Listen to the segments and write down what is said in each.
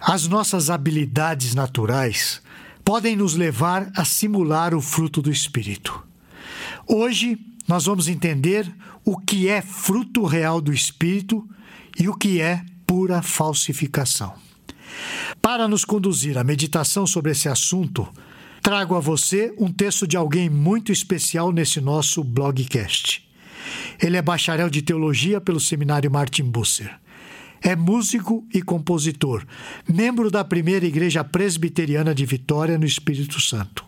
As nossas habilidades naturais podem nos levar a simular o fruto do Espírito. Hoje, nós vamos entender o que é fruto real do Espírito e o que é pura falsificação. Para nos conduzir à meditação sobre esse assunto, trago a você um texto de alguém muito especial nesse nosso blogcast. Ele é bacharel de teologia pelo seminário Martin Busser. É músico e compositor, membro da primeira igreja presbiteriana de Vitória, no Espírito Santo.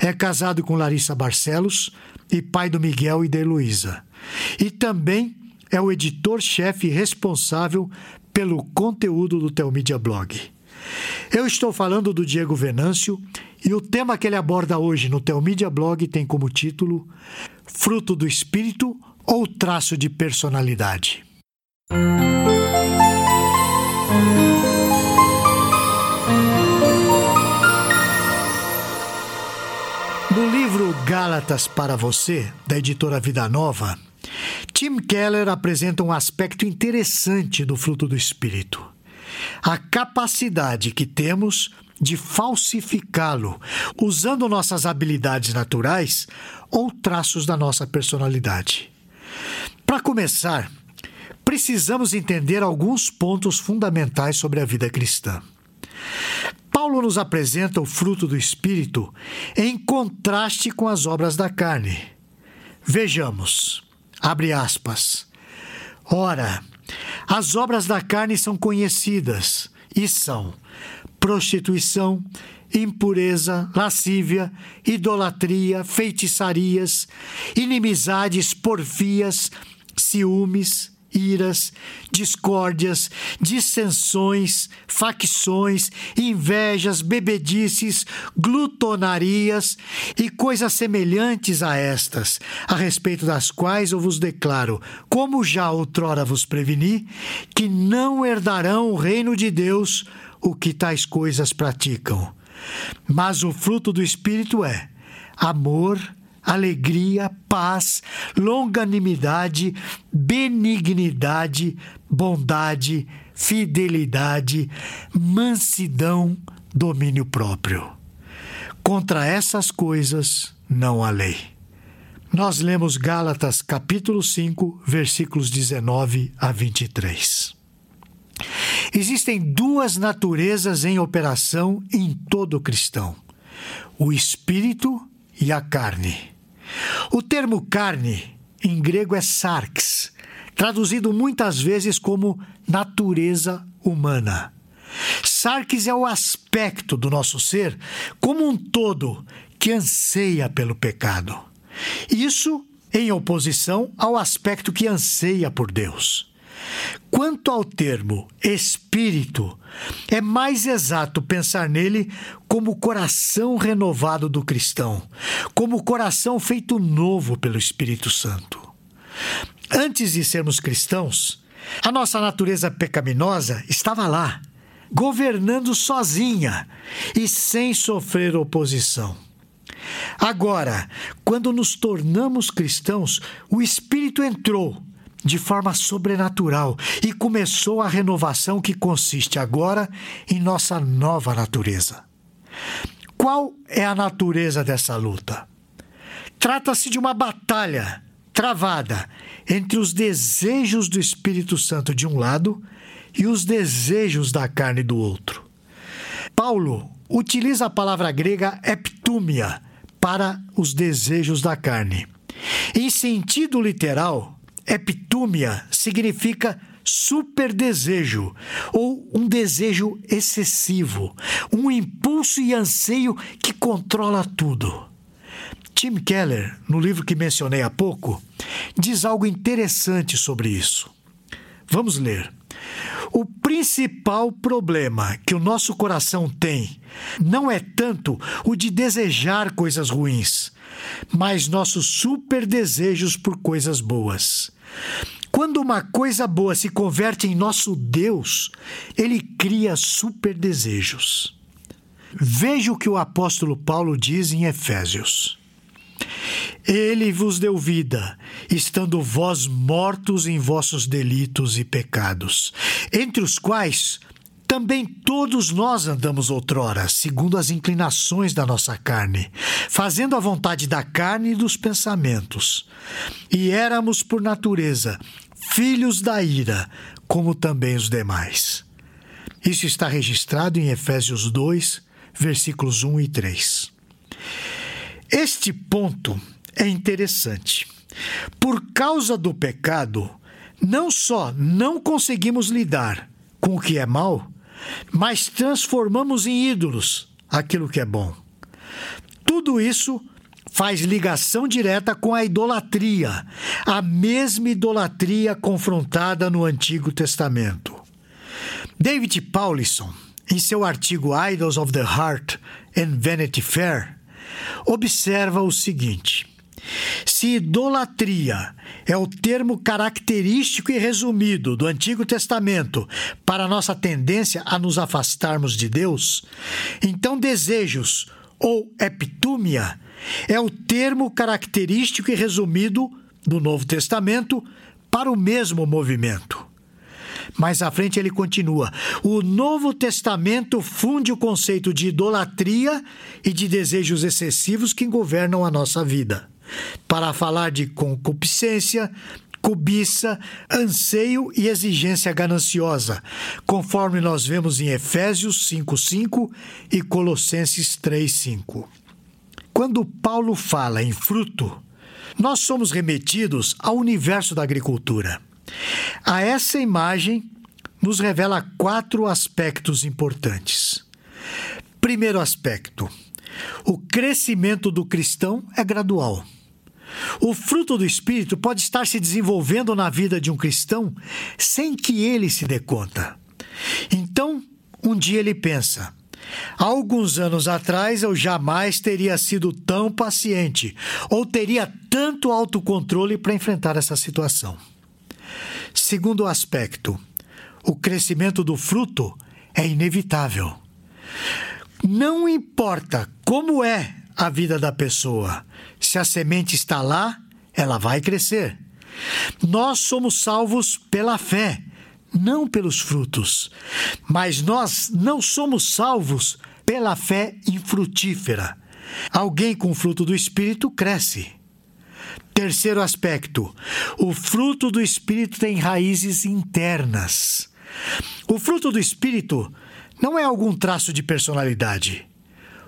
É casado com Larissa Barcelos e pai do Miguel e da Heloísa. E também é o editor-chefe responsável pelo conteúdo do Telmídia Blog. Eu estou falando do Diego Venâncio e o tema que ele aborda hoje no Telmídia Blog tem como título Fruto do Espírito ou Traço de Personalidade. Gálatas para você, da editora Vida Nova, Tim Keller apresenta um aspecto interessante do fruto do Espírito. A capacidade que temos de falsificá-lo, usando nossas habilidades naturais ou traços da nossa personalidade. Para começar, precisamos entender alguns pontos fundamentais sobre a vida cristã. Paulo nos apresenta o fruto do Espírito em contraste com as obras da carne. Vejamos, abre aspas. Ora, as obras da carne são conhecidas e são prostituição, impureza, lascívia, idolatria, feitiçarias, inimizades, porfias, ciúmes, iras, discórdias, dissensões, facções, invejas, bebedices, glutonarias e coisas semelhantes a estas, a respeito das quais eu vos declaro, como já outrora vos preveni, que não herdarão o reino de Deus o que tais coisas praticam. Mas o fruto do Espírito é amor, alegria, paz, longanimidade, benignidade, bondade, fidelidade, mansidão, domínio próprio. Contra essas coisas não há lei. Nós lemos Gálatas capítulo 5, versículos 19 a 23. Existem duas naturezas em operação em todo cristão: o espírito e a carne. O termo carne, em grego, é sarx, traduzido muitas vezes como natureza humana. Sarx é o aspecto do nosso ser como um todo que anseia pelo pecado. Isso em oposição ao aspecto que anseia por Deus. Quanto ao termo espírito, é mais exato pensar nele como o coração renovado do cristão, como o coração feito novo pelo Espírito Santo. Antes de sermos cristãos, a nossa natureza pecaminosa estava lá, governando sozinha e sem sofrer oposição. Agora, quando nos tornamos cristãos, o Espírito entrou de forma sobrenatural e começou a renovação que consiste agora em nossa nova natureza. Qual é a natureza dessa luta? Trata-se de uma batalha travada entre os desejos do Espírito Santo de um lado e os desejos da carne do outro. Paulo utiliza a palavra grega eptúmia para os desejos da carne. Em sentido literal, Epitúmia significa super desejo ou um desejo excessivo, um impulso e anseio que controla tudo. Tim Keller, no livro que mencionei há pouco, diz algo interessante sobre isso. Vamos ler. O principal problema que o nosso coração tem não é tanto o de desejar coisas ruins, mas nossos super desejos por coisas boas. Quando uma coisa boa se converte em nosso Deus, ele cria super desejos. Veja o que o apóstolo Paulo diz em Efésios. Ele vos deu vida, estando vós mortos em vossos delitos e pecados, entre os quais Também todos nós andamos outrora, segundo as inclinações da nossa carne, fazendo a vontade da carne e dos pensamentos. E éramos, por natureza, filhos da ira, como também os demais. Isso está registrado em Efésios 2, versículos 1 e 3. Este ponto é interessante. Por causa do pecado, não só não conseguimos lidar com o que é mal, mas transformamos em ídolos aquilo que é bom. Tudo isso faz ligação direta com a idolatria, a mesma idolatria confrontada no Antigo Testamento. David Paulison, em seu artigo Idols of the Heart and Vanity Fair, observa o seguinte: se idolatria é o termo característico e resumido do Antigo Testamento para nossa tendência a nos afastarmos de Deus, então desejos ou epitúmia é o termo característico e resumido do Novo Testamento para o mesmo movimento. Mais à frente ele continua: o Novo Testamento funde o conceito de idolatria e de desejos excessivos que governam a nossa vida para falar de concupiscência, cobiça, anseio e exigência gananciosa, conforme nós vemos em Efésios 5:5 e Colossenses 3:5. Quando Paulo fala em fruto, nós somos remetidos ao universo da agricultura. A essa imagem nos revela quatro aspectos importantes. Primeiro aspecto: o crescimento do cristão é gradual. O fruto do Espírito pode estar se desenvolvendo na vida de um cristão sem que ele se dê conta. Então, um dia ele pensa: Há alguns anos atrás eu jamais teria sido tão paciente ou teria tanto autocontrole para enfrentar essa situação. Segundo aspecto, o crescimento do fruto é inevitável. Não importa como é a vida da pessoa. Se a semente está lá, ela vai crescer. Nós somos salvos pela fé, não pelos frutos. Mas nós não somos salvos pela fé infrutífera. Alguém com fruto do Espírito cresce. Terceiro aspecto: o fruto do Espírito tem raízes internas. O fruto do Espírito não é algum traço de personalidade.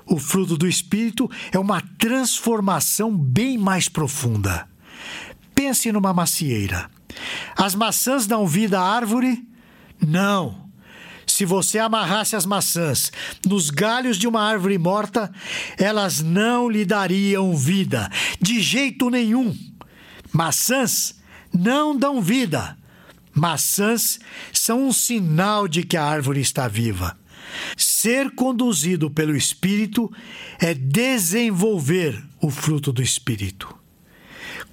O fruto do Espírito é uma transformação bem mais profunda. Pense numa macieira. As maçãs dão vida à árvore? Não. Se você amarrasse as maçãs nos galhos de uma árvore morta, elas não lhe dariam vida, de jeito nenhum. Maçãs não dão vida. Maçãs são um sinal de que a árvore está viva. Ser conduzido pelo Espírito é desenvolver o fruto do Espírito.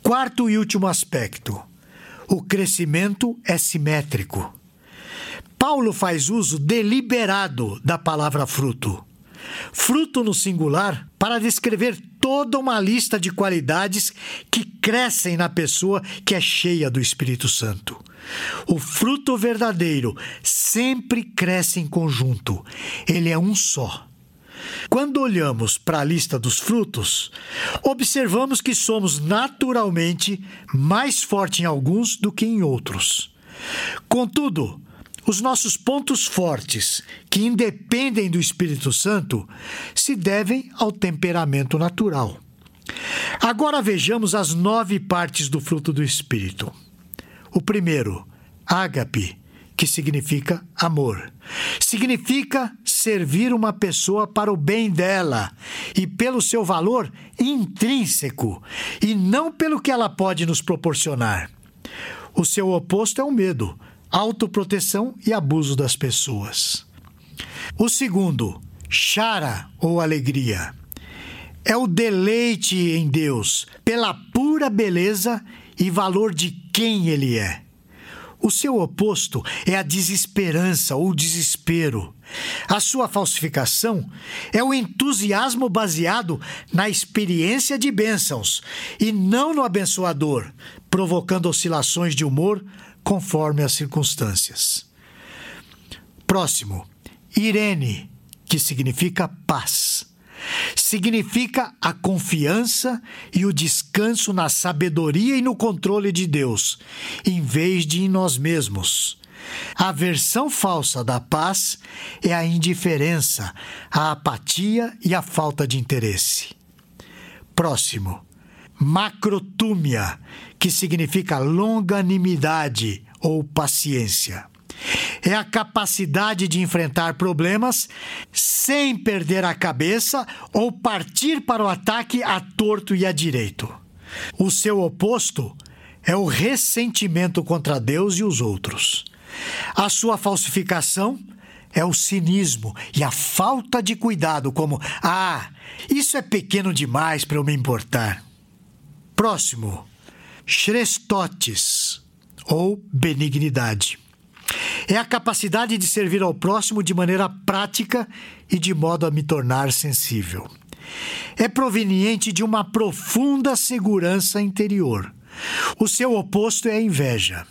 Quarto e último aspecto: o crescimento é simétrico. Paulo faz uso deliberado da palavra fruto. Fruto no singular para descrever toda uma lista de qualidades que crescem na pessoa que é cheia do Espírito Santo. O fruto verdadeiro sempre cresce em conjunto, ele é um só. Quando olhamos para a lista dos frutos, observamos que somos naturalmente mais fortes em alguns do que em outros. Contudo, os nossos pontos fortes, que independem do Espírito Santo, se devem ao temperamento natural. Agora vejamos as nove partes do fruto do Espírito. O primeiro, ágape, que significa amor. Significa servir uma pessoa para o bem dela e pelo seu valor intrínseco e não pelo que ela pode nos proporcionar. O seu oposto é o medo, autoproteção e abuso das pessoas. O segundo, chara ou alegria. É o deleite em Deus pela pura beleza e valor de quem ele é. O seu oposto é a desesperança ou desespero. A sua falsificação é o entusiasmo baseado na experiência de bênçãos e não no abençoador, provocando oscilações de humor conforme as circunstâncias. Próximo, Irene, que significa paz. Significa a confiança e o descanso na sabedoria e no controle de Deus, em vez de em nós mesmos. A versão falsa da paz é a indiferença, a apatia e a falta de interesse. Próximo. Macrotúmia, que significa longanimidade ou paciência. É a capacidade de enfrentar problemas sem perder a cabeça ou partir para o ataque a torto e a direito. O seu oposto é o ressentimento contra Deus e os outros. A sua falsificação é o cinismo e a falta de cuidado, como: ah, isso é pequeno demais para eu me importar. Próximo, Chrestotes, ou benignidade. É a capacidade de servir ao próximo de maneira prática e de modo a me tornar sensível. É proveniente de uma profunda segurança interior. O seu oposto é a inveja.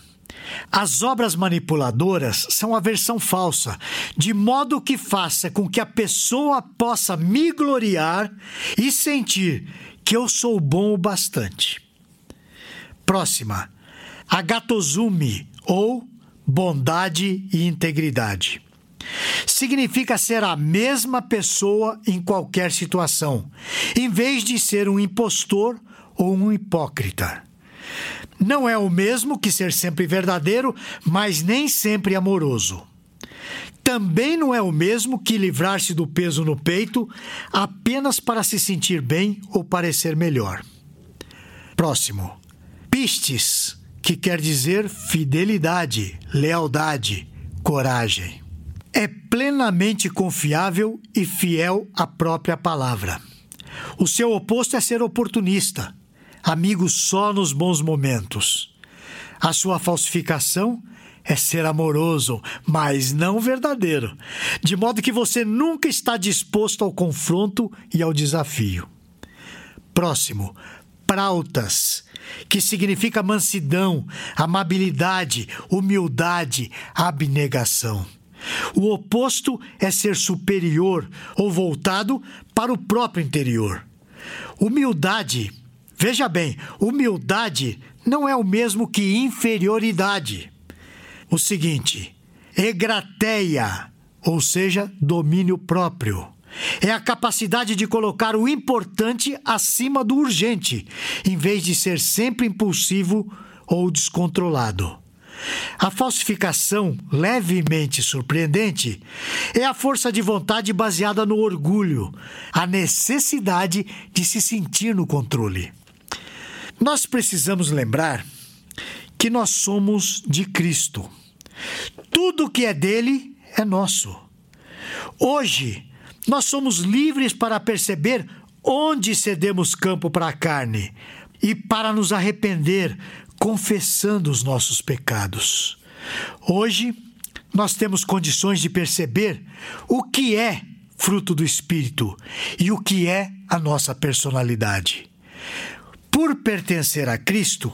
As obras manipuladoras são a versão falsa, de modo que faça com que a pessoa possa me gloriar e sentir que eu sou bom o bastante. Próxima, agatozumi ou bondade e integridade. Significa ser a mesma pessoa em qualquer situação, em vez de ser um impostor ou um hipócrita. Não é o mesmo que ser sempre verdadeiro, mas nem sempre amoroso. Também não é o mesmo que livrar-se do peso no peito apenas para se sentir bem ou parecer melhor. Próximo. Pistes, que quer dizer fidelidade, lealdade, coragem. É plenamente confiável e fiel à própria palavra. O seu oposto é ser oportunista, amigo só nos bons momentos. A sua falsificação ser amoroso, mas não verdadeiro, de modo que você nunca está disposto ao confronto e ao desafio. Próximo, prautas, que significa mansidão, amabilidade, humildade, abnegação. O oposto é ser superior ou voltado para o próprio interior. Humildade Veja bem, humildade não é o mesmo que inferioridade. O seguinte, egrateia, ou seja, domínio próprio. É a capacidade de colocar o importante acima do urgente, em vez de ser sempre impulsivo ou descontrolado. A falsificação levemente surpreendente é a força de vontade baseada no orgulho, a necessidade de se sentir no controle. Nós precisamos lembrar que nós somos de Cristo. Tudo que é dele é nosso. Hoje, nós somos livres para perceber onde cedemos campo para a carne e para nos arrepender, confessando os nossos pecados. Hoje, nós temos condições de perceber o que é fruto do Espírito e o que é a nossa personalidade. Por pertencer a Cristo,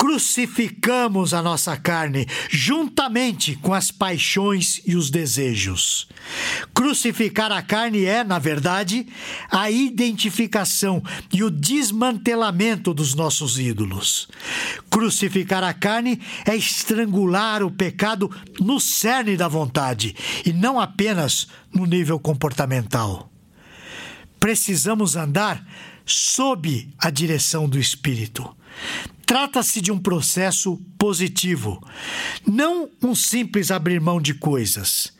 crucificamos a nossa carne juntamente com as paixões e os desejos. Crucificar a carne é, na verdade, a identificação e o desmantelamento dos nossos ídolos. Crucificar a carne é estrangular o pecado no cerne da vontade e não apenas no nível comportamental. Precisamos andar sob a direção do Espírito. Trata-se de um processo positivo, não um simples abrir mão de coisas.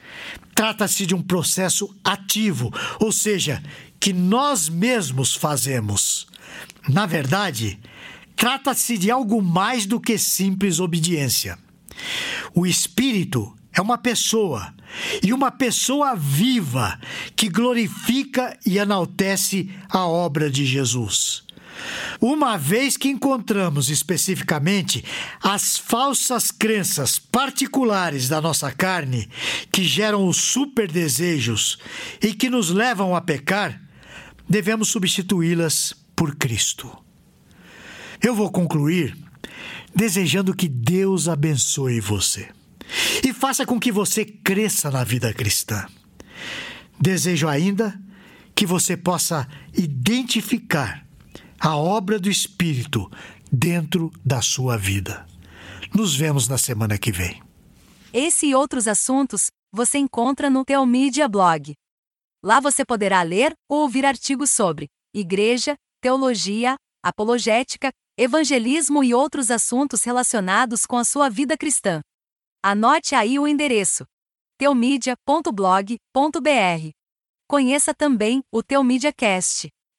Trata-se de um processo ativo, ou seja, que nós mesmos fazemos. Na verdade, trata-se de algo mais do que simples obediência. O Espírito é uma pessoa, e uma pessoa viva que glorifica e enaltece a obra de Jesus. Uma vez que encontramos especificamente as falsas crenças particulares da nossa carne que geram os superdesejos e que nos levam a pecar, devemos substituí-las por Cristo. Eu vou concluir desejando que Deus abençoe você e faça com que você cresça na vida cristã. Desejo ainda que você possa identificar a obra do Espírito dentro da sua vida. Nos vemos na semana que vem. Esse e outros assuntos você encontra no Teomídia Blog. Lá você poderá ler ou ouvir artigos sobre igreja, teologia, apologética, evangelismo e outros assuntos relacionados com a sua vida cristã. Anote aí o endereço: teomídia.blog.br. Conheça também o Teomídia Cast,